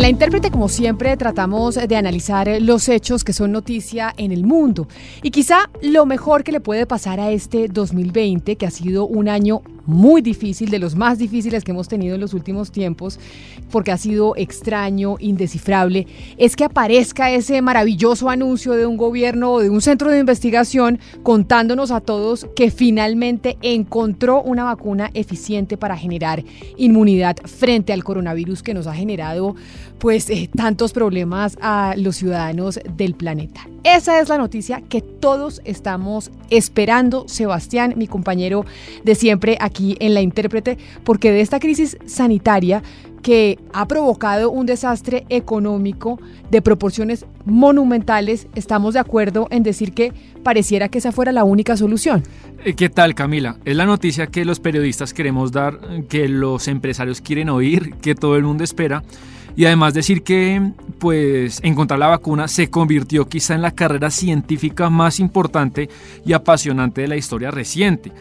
En la intérprete, como siempre, tratamos de analizar los hechos que son noticia en el mundo. Y quizá lo mejor que le puede pasar a este 2020, que ha sido un año muy difícil, de los más difíciles que hemos tenido en los últimos tiempos, porque ha sido extraño, indescifrable, es que aparezca ese maravilloso anuncio de un gobierno o de un centro de investigación contándonos a todos que finalmente encontró una vacuna eficiente para generar inmunidad frente al coronavirus que nos ha generado pues eh, tantos problemas a los ciudadanos del planeta. Esa es la noticia que todos estamos esperando, Sebastián, mi compañero de siempre aquí en la intérprete, porque de esta crisis sanitaria que ha provocado un desastre económico de proporciones monumentales, estamos de acuerdo en decir que pareciera que esa fuera la única solución. Eh, ¿Qué tal, Camila? Es la noticia que los periodistas queremos dar, que los empresarios quieren oír, que todo el mundo espera. Y además decir que pues encontrar la vacuna se convirtió quizá en la carrera científica más importante y apasionante de la historia reciente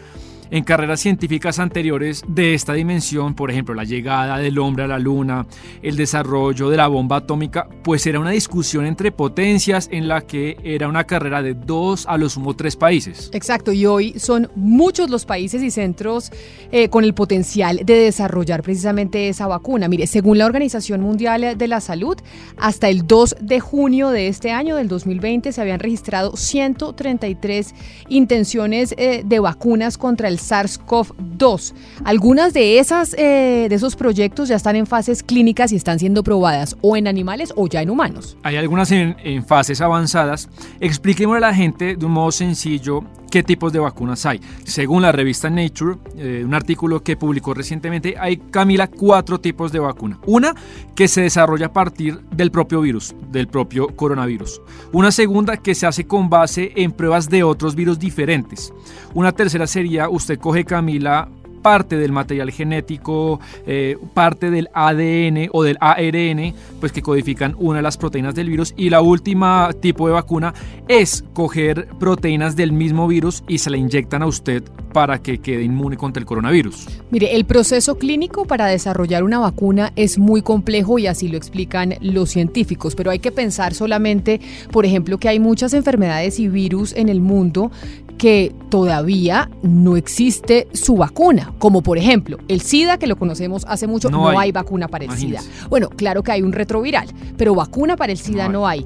en carreras científicas anteriores de esta dimensión, por ejemplo, la llegada del hombre a la luna, el desarrollo de la bomba atómica, pues era una discusión entre potencias en la que era una carrera de dos a los sumo tres países. Exacto, y hoy son muchos los países y centros eh, con el potencial de desarrollar precisamente esa vacuna. Mire, según la Organización Mundial de la Salud, hasta el 2 de junio de este año, del 2020, se habían registrado 133 intenciones eh, de vacunas contra el SARS-CoV-2. Algunas de, esas, eh, de esos proyectos ya están en fases clínicas y están siendo probadas o en animales o ya en humanos. Hay algunas en, en fases avanzadas. Expliquemos a la gente de un modo sencillo qué tipos de vacunas hay. Según la revista Nature, eh, un artículo que publicó recientemente, hay, Camila, cuatro tipos de vacuna. Una que se desarrolla a partir del propio virus, del propio coronavirus. Una segunda que se hace con base en pruebas de otros virus diferentes. Una tercera sería, usted coge, Camila, parte del material genético, eh, parte del ADN o del ARN, pues que codifican una de las proteínas del virus. Y la última tipo de vacuna es coger proteínas del mismo virus y se la inyectan a usted para que quede inmune contra el coronavirus. Mire, el proceso clínico para desarrollar una vacuna es muy complejo y así lo explican los científicos, pero hay que pensar solamente, por ejemplo, que hay muchas enfermedades y virus en el mundo que todavía no existe su vacuna, como por ejemplo el SIDA, que lo conocemos hace mucho, no, hay, vacuna para el SIDA. Bueno, claro que hay un retroviral, pero vacuna para el SIDA no hay.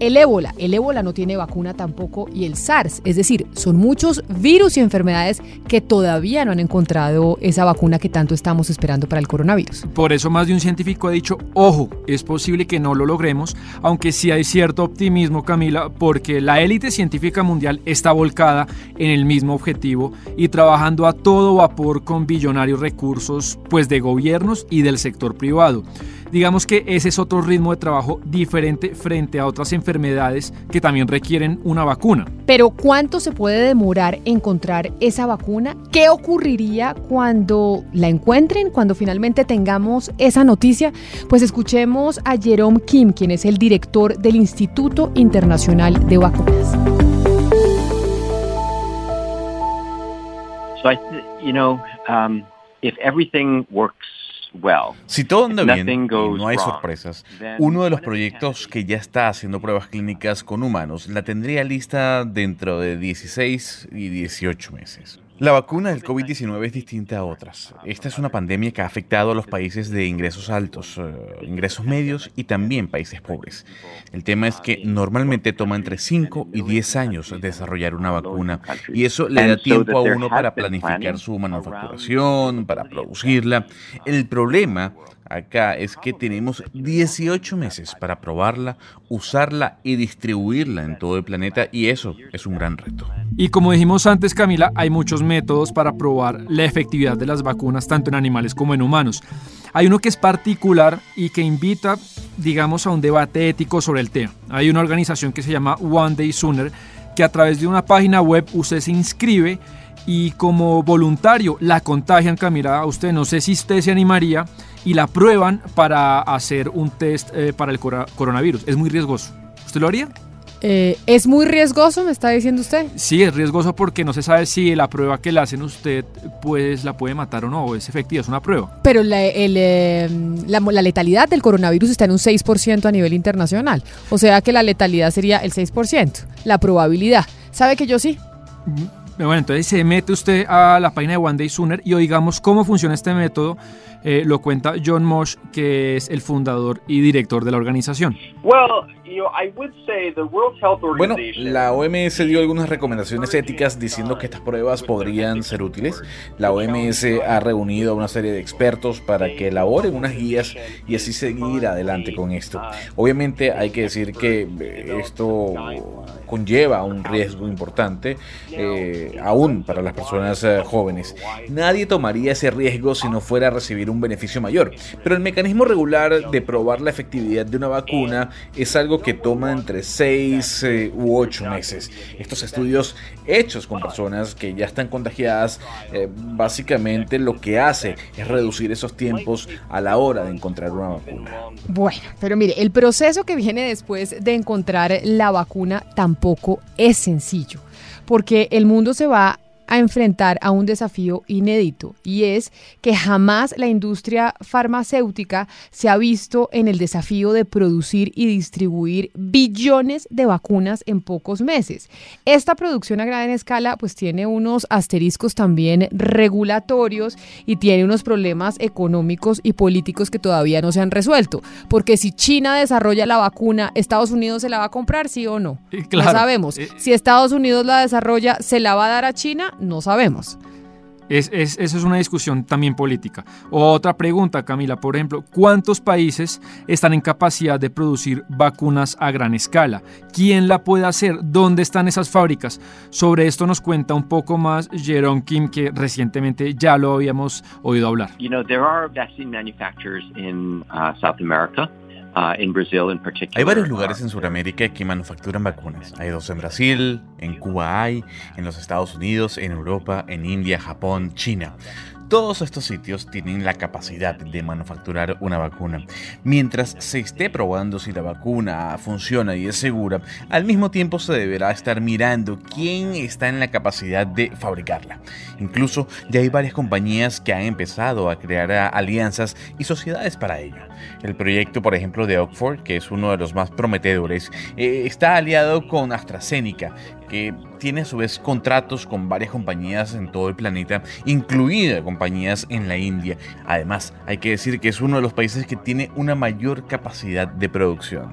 El ébola, el ébola no tiene vacuna tampoco y el SARS, es decir, son muchos virus y enfermedades que todavía no han encontrado esa vacuna que tanto estamos esperando para el coronavirus. Por eso más de un científico ha dicho, ojo, es posible que no lo logremos, aunque sí hay cierto optimismo, Camila, porque la élite científica mundial está volcada en el mismo objetivo y trabajando a todo vapor con billonarios recursos pues de gobiernos y del sector privado. Digamos que ese es otro ritmo de trabajo diferente frente a otras enfermedades que también requieren una vacuna. Pero ¿cuánto se puede demorar encontrar esa vacuna? ¿Qué ocurriría cuando la encuentren, cuando finalmente tengamos esa noticia? Pues escuchemos a Jerome Kim, quien es el director del Instituto Internacional de Vacunas. So I, you know, um, if everything works si todo anda bien y no hay sorpresas, uno de los proyectos que ya está haciendo pruebas clínicas con humanos la tendría lista dentro de 16 y 18 meses. La vacuna del COVID-19 es distinta a otras. Esta es una pandemia que ha afectado a los países de ingresos altos, eh, ingresos medios y también países pobres. El tema es que normalmente toma entre 5 y 10 años desarrollar una vacuna y eso le da tiempo a uno para planificar su manufacturación, para producirla. El problema acá es que tenemos 18 meses para probarla, usarla y distribuirla en todo el planeta y eso es un gran reto. Y como dijimos antes, Camila, hay muchos métodos para probar la efectividad de las vacunas tanto en animales como en humanos. Hay uno que es particular y que invita, digamos, a un debate ético sobre el tema. Hay una organización que se llama One Day Sooner que a través de una página web usted se inscribe y como voluntario la contagian, Camila, a usted no sé si usted se animaría y la prueban para hacer un test eh, para el coronavirus. Es muy riesgoso. ¿Usted lo haría? Eh, ¿Es muy riesgoso, me está diciendo usted? Sí, es riesgoso porque no se sabe si la prueba que le hacen usted pues la puede matar o no, o es efectiva, es una prueba. Pero la, la, letalidad del coronavirus está en un 6% a nivel internacional. O sea que la letalidad sería el 6%, la probabilidad. ¿Sabe que yo sí? Bueno, entonces se mete usted a la página de One Day Sooner y oigamos cómo funciona este método. Eh, lo cuenta John Mosh, que es el fundador y director de la organización. Bueno, la OMS dio algunas recomendaciones éticas diciendo que estas pruebas podrían ser útiles. La OMS ha reunido a una serie de expertos para que elaboren unas guías y así seguir adelante con esto. Obviamente hay que decir que eh, esto conlleva un riesgo importante, eh, aún para las personas eh, jóvenes. Nadie tomaría ese riesgo si no fuera a recibir un beneficio mayor. Pero el mecanismo regular de probar la efectividad de una vacuna es algo que toma entre 6 eh, u 8 meses. Estos estudios hechos con personas que ya están contagiadas, básicamente lo que hace es reducir esos tiempos a la hora de encontrar una vacuna. Bueno, pero mire, el proceso que viene después de encontrar la vacuna tampoco es sencillo, porque el mundo se va a enfrentar a un desafío inédito y es que jamás la industria farmacéutica se ha visto en el desafío de producir y distribuir billones de vacunas en pocos meses. Esta producción a gran escala pues tiene unos asteriscos también regulatorios y tiene unos problemas económicos y políticos que todavía no se han resuelto, porque si China desarrolla la vacuna, Estados Unidos se la va a comprar, sí o no. No sabemos. Eh, si Estados Unidos la desarrolla, ¿se la va a dar a China? No sabemos. Es, eso es una discusión también política. Otra pregunta, Camila, por ejemplo, ¿cuántos países están en capacidad de producir vacunas a gran escala? ¿Quién la puede hacer? ¿Dónde están esas fábricas? Sobre esto nos cuenta un poco más Jerome Kim, que recientemente ya lo habíamos oído hablar. You know, there are vaccine manufacturers in uh, South America. Uh, hay varios lugares en Sudamérica que manufacturan vacunas. Hay dos en Brasil, en Cuba hay, en los Estados Unidos, en Europa, en India, Japón, China. Todos estos sitios tienen la capacidad de manufacturar una vacuna. Mientras se esté probando si la vacuna funciona y es segura, al mismo tiempo se deberá estar mirando quién está en la capacidad de fabricarla. Incluso ya hay varias compañías que han empezado a crear alianzas y sociedades para ello. El proyecto, por ejemplo, de Oxford, que es uno de los más prometedores, eh, está aliado con AstraZeneca, que tiene a su vez contratos con varias compañías en todo el planeta, incluidas compañías en la India. Además, hay que decir que es uno de los países que tiene una mayor capacidad de producción.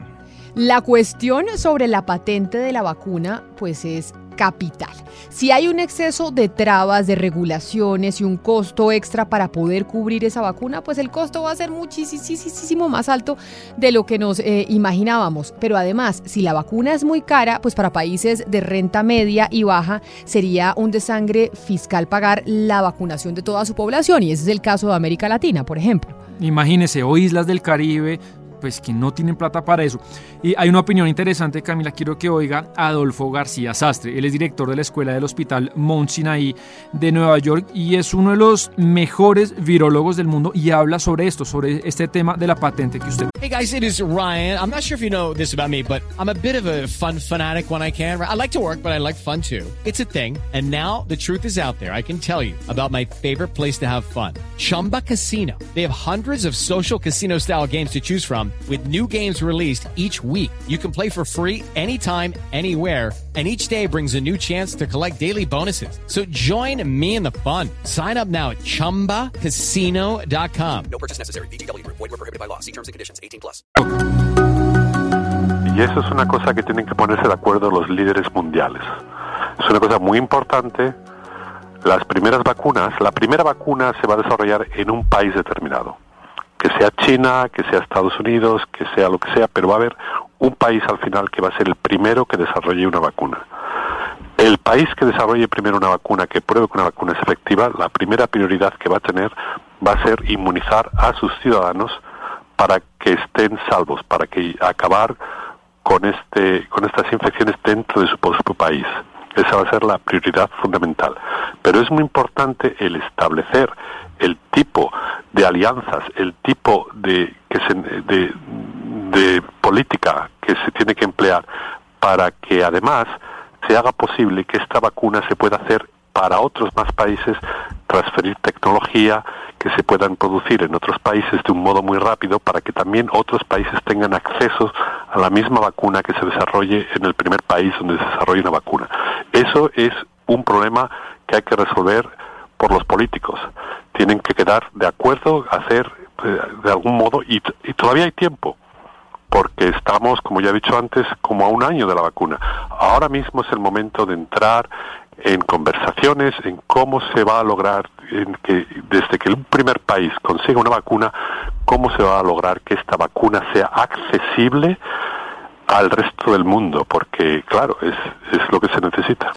La cuestión sobre la patente de la vacuna, pues es capital. Si hay un exceso de trabas, de regulaciones y un costo extra para poder cubrir esa vacuna, pues el costo va a ser muchísimo más alto de lo que nos eh, imaginábamos. Pero además, si la vacuna es muy cara, pues para países de renta media y baja sería un desangre fiscal pagar la vacunación de toda su población. Y ese es el caso de América Latina, por ejemplo. Imagínese, o islas del Caribe pues que no tienen plata para eso. Y hay una opinión interesante, Camila, quiero que oiga Adolfo García Sastre. Él es director de la Escuela del Hospital Mount Sinai de Nueva York y es uno de los mejores virólogos del mundo y habla sobre esto, sobre este tema de la patente que usted. Hey guys, it is Ryan. I'm not sure if you know this about me, but I'm a bit of a fun fanatic when I can. I like to work, but I like fun too. It's a thing. And now the truth is out there. I can tell you about my favorite place to have fun. Chumba Casino. They have hundreds of social casino style games to choose from with new games released each week. You can play for free anytime, anywhere, and each day brings a new chance to collect daily bonuses. So join me in the fun. Sign up now at ChumbaCasino.com. No purchase necessary. BGW. Void were prohibited by law. See terms and conditions. 18 plus. Y eso es una cosa que tienen que ponerse de acuerdo los líderes mundiales. Es una cosa muy importante. Las primeras vacunas, la primera vacuna se va a desarrollar en un país determinado que sea China, que sea Estados Unidos, que sea lo que sea, pero va a haber un país al final que va a ser el primero que desarrolle una vacuna. El país que desarrolle primero una vacuna, que pruebe que una vacuna es efectiva, la primera prioridad que va a tener va a ser inmunizar a sus ciudadanos para que estén salvos, para que acabar con este con estas infecciones dentro de su propio país. Esa va a ser la prioridad fundamental. Pero es muy importante el establecer el tipo de alianzas, el tipo de, que se, de, política que se tiene que emplear para que además se haga posible que esta vacuna se pueda hacer para otros más países, transferir tecnología que se puedan producir en otros países de un modo muy rápido para que también otros países tengan acceso a la misma vacuna que se desarrolle en el primer país donde se desarrolle una vacuna. Eso es un problema que hay que resolver por los políticos. Tienen que quedar de acuerdo, hacer eh, de algún modo, y, y todavía hay tiempo porque estamos, como ya he dicho antes, como a un año de la vacuna. Ahora mismo es el momento de entrar en conversaciones en cómo se va a lograr, en que desde que un primer país consiga una vacuna, cómo se va a lograr que esta vacuna sea accesible al resto del mundo, porque claro, es, es lo que se necesita.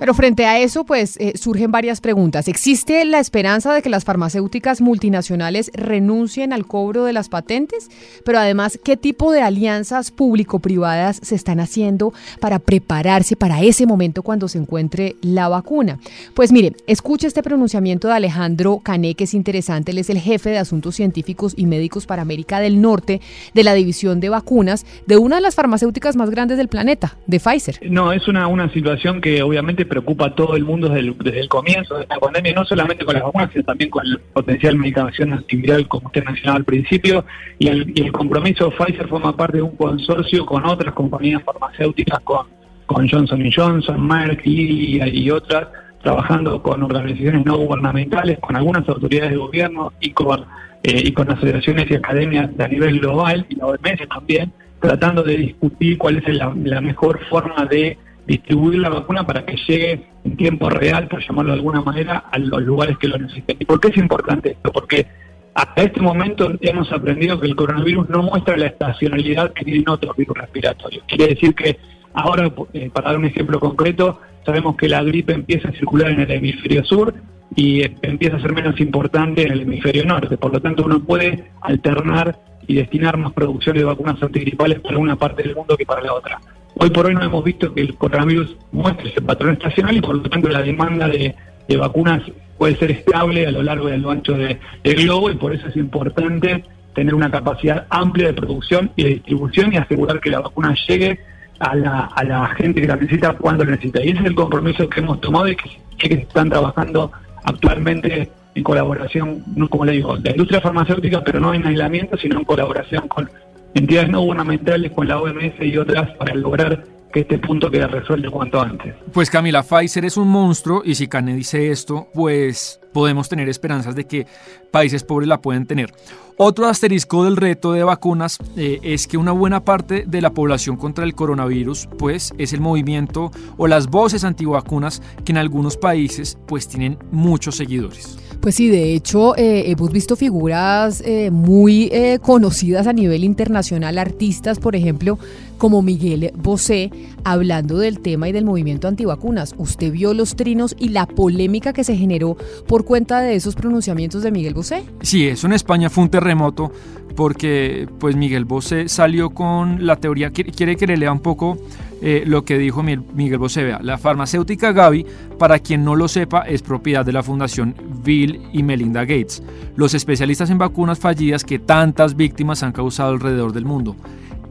Pero frente a eso, pues eh, surgen varias preguntas. ¿Existe la esperanza de que las farmacéuticas multinacionales renuncien al cobro de las patentes? Pero además, ¿qué tipo de alianzas público-privadas se están haciendo para prepararse para ese momento cuando se encuentre la vacuna? Pues mire, escuche este pronunciamiento de Alejandro Cané, que es interesante. Él es el jefe de Asuntos Científicos y Médicos para América del Norte de la División de Vacunas de una de las farmacéuticas más grandes del planeta, de Pfizer. No, es una, una situación que obviamente preocupa a todo el mundo desde el, comienzo de la pandemia, no solamente con las vacunas, sino también con el potencial medicación antiviral, como usted mencionaba al principio, y el, compromiso de Pfizer forma parte de un consorcio con otras compañías farmacéuticas, con, con Johnson Johnson, Merck y, y otras, trabajando con organizaciones no gubernamentales, con algunas autoridades de gobierno y con, eh, y con asociaciones y academias a nivel global, y la OMS también, tratando de discutir cuál es la mejor forma de distribuir la vacuna para que llegue en tiempo real, por llamarlo de alguna manera, a los lugares que lo necesiten. ¿Y por qué es importante esto? Porque hasta este momento hemos aprendido que el coronavirus no muestra la estacionalidad que tienen otros virus respiratorios. Quiere decir que ahora, eh, para dar un ejemplo concreto, sabemos que la gripe empieza a circular en el hemisferio sur y eh, empieza a ser menos importante en el hemisferio norte. Por lo tanto, uno puede alternar y destinar más producción de vacunas antigripales para una parte del mundo que para la otra. Hoy por hoy no hemos visto que el coronavirus muestre ese patrón estacional y por lo tanto la demanda de, vacunas puede ser estable a lo largo y a lo ancho del globo y por eso es importante tener una capacidad amplia de producción y de distribución y asegurar que la vacuna llegue a la, gente que la necesita cuando la necesita. Y ese es el compromiso que hemos tomado y que, que están trabajando actualmente en colaboración, no como le digo, la industria farmacéutica, pero no en aislamiento, sino en colaboración con entidades no gubernamentales, con la OMS y otras para lograr que este punto quede resuelto cuanto antes. Pues Camila, Pfizer es un monstruo y si Cane dice esto, pues podemos tener esperanzas de que países pobres la pueden tener. Otro asterisco del reto de vacunas eh, es que una buena parte de la población contra el coronavirus pues es el movimiento o las voces antivacunas que en algunos países pues tienen muchos seguidores. Pues sí, de hecho eh, hemos visto figuras eh, muy conocidas a nivel internacional, artistas por ejemplo como Miguel Bosé, hablando del tema y del movimiento antivacunas. ¿Usted vio los trinos y la polémica que se generó por cuenta de esos pronunciamientos de Miguel Bosé? Sí, eso en España fue un terremoto porque pues Miguel Bosé salió con la teoría, quiere que le lea un poco eh, lo que dijo Miguel Bosé. Vea, la farmacéutica Gavi, para quien no lo sepa, es propiedad de la Fundación Bill y Melinda Gates, los especialistas en vacunas fallidas que tantas víctimas han causado alrededor del mundo.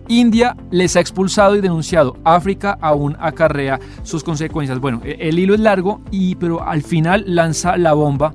India les ha expulsado y denunciado. África aún acarrea sus consecuencias. Bueno, e-, el hilo es largo, y, pero al final lanza la bomba.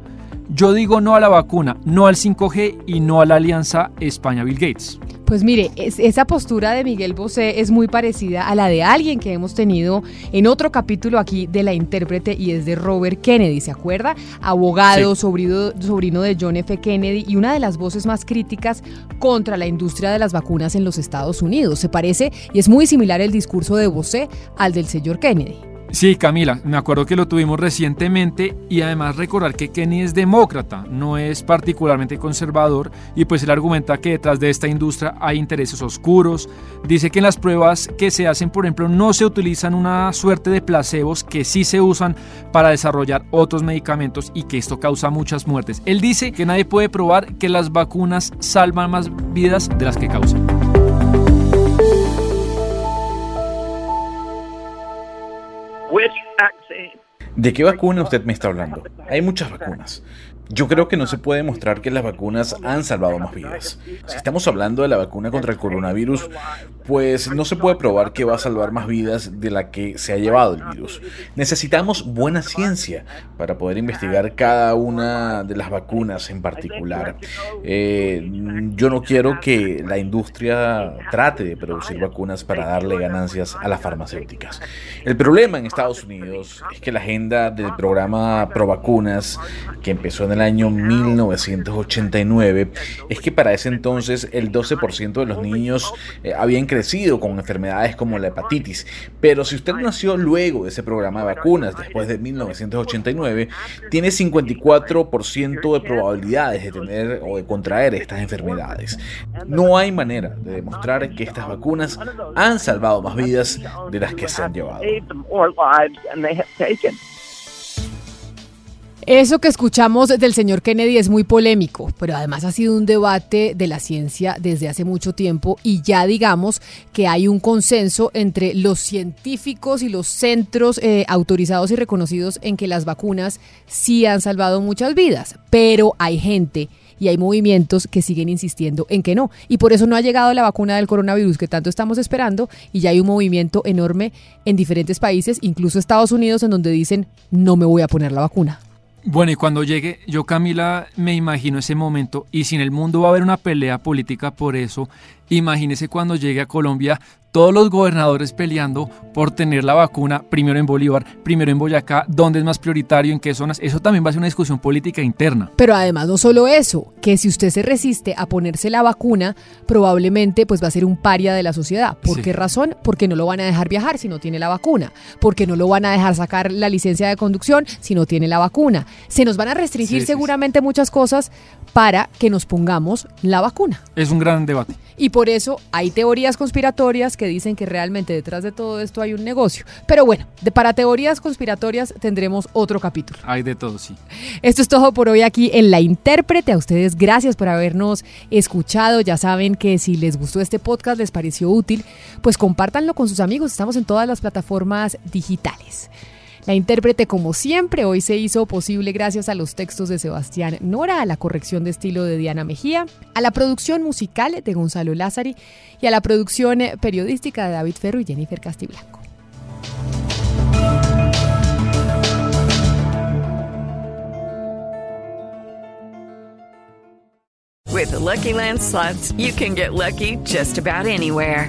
Yo digo no a la vacuna, no al 5G y no a la alianza España-Bill Gates. Pues mire, esa postura de Miguel Bosé es muy parecida a la de alguien que hemos tenido en otro capítulo aquí de la intérprete y es de Robert Kennedy, ¿se acuerda? Abogado, sobrino, sobrino de John F. Kennedy y una de las voces más críticas contra la industria de las vacunas en los Estados Unidos. Se parece y es muy similar el discurso de Bosé al del señor Kennedy. Sí, Camila, me acuerdo que lo tuvimos recientemente y además recordar que Kenny es demócrata, no es particularmente conservador y pues él argumenta que detrás de esta industria hay intereses oscuros. Dice que en las pruebas que se hacen, por ejemplo, no se utilizan una suerte de placebos que sí se usan para desarrollar otros medicamentos y que esto causa muchas muertes. Él dice que nadie puede probar que las vacunas salvan más vidas de las que causan. ¿De qué vacuna usted me está hablando? Hay muchas vacunas. Yo creo que no se puede demostrar que las vacunas han salvado más vidas. Si estamos hablando de la vacuna contra el coronavirus, pues no se puede probar que va a salvar más vidas de la que se ha llevado el virus. Necesitamos buena ciencia para poder investigar cada una de las vacunas en particular. Eh, yo no quiero que la industria trate de producir vacunas para darle ganancias a las farmacéuticas. El problema en Estados Unidos es que la agenda del programa Pro Vacunas, que empezó en el año 1989 es que para ese entonces el 12% de los niños eh, habían crecido con enfermedades como la hepatitis. Pero si usted nació luego de ese programa de vacunas, después de 1989, tiene 54% de probabilidades de tener o de contraer estas enfermedades. No hay manera de demostrar que estas vacunas han salvado más vidas de las que se han llevado. Eso que escuchamos del señor Kennedy es muy polémico, pero además ha sido un debate de la ciencia desde hace mucho tiempo y ya digamos que hay un consenso entre los científicos y los centros eh, autorizados y reconocidos en que las vacunas sí han salvado muchas vidas, pero hay gente y hay movimientos que siguen insistiendo en que no. Y por eso no ha llegado la vacuna del coronavirus que tanto estamos esperando y ya hay un movimiento enorme en diferentes países, incluso Estados Unidos, en donde dicen no me voy a poner la vacuna. Bueno, y cuando llegue, yo Camila me imagino ese momento, y si en el mundo va a haber una pelea política por eso, imagínese cuando llegue a Colombia todos los gobernadores peleando por tener la vacuna, primero en Bolívar, primero en Boyacá, dónde es más prioritario, en qué zonas. Eso también va a ser una discusión política interna. Pero además no solo eso, que si usted se resiste a ponerse la vacuna, probablemente pues va a ser un paria de la sociedad. ¿Por qué razón? Porque no lo van a dejar viajar si no tiene la vacuna, porque no lo van a dejar sacar la licencia de conducción si no tiene la vacuna. Se nos van a restringir seguramente muchas cosas para que nos pongamos la vacuna. Es un gran debate. Y por eso hay teorías conspiratorias que dicen que realmente detrás de todo esto hay un negocio. Pero bueno, de, para teorías conspiratorias tendremos otro capítulo. Hay de todo, sí. Esto es todo por hoy aquí en La Intérprete. A ustedes gracias por habernos escuchado. Ya saben que si les gustó este podcast, les pareció útil, pues compártanlo con sus amigos. Estamos en todas las plataformas digitales. La intérprete, como siempre, hoy se hizo posible gracias a los textos de Sebastián Nora, a la corrección de estilo de Diana Mejía, a la producción musical de Gonzalo Lázari y a la producción periodística de David Ferro y Jennifer Castiblanco. With Lucky Land you can get lucky just about anywhere.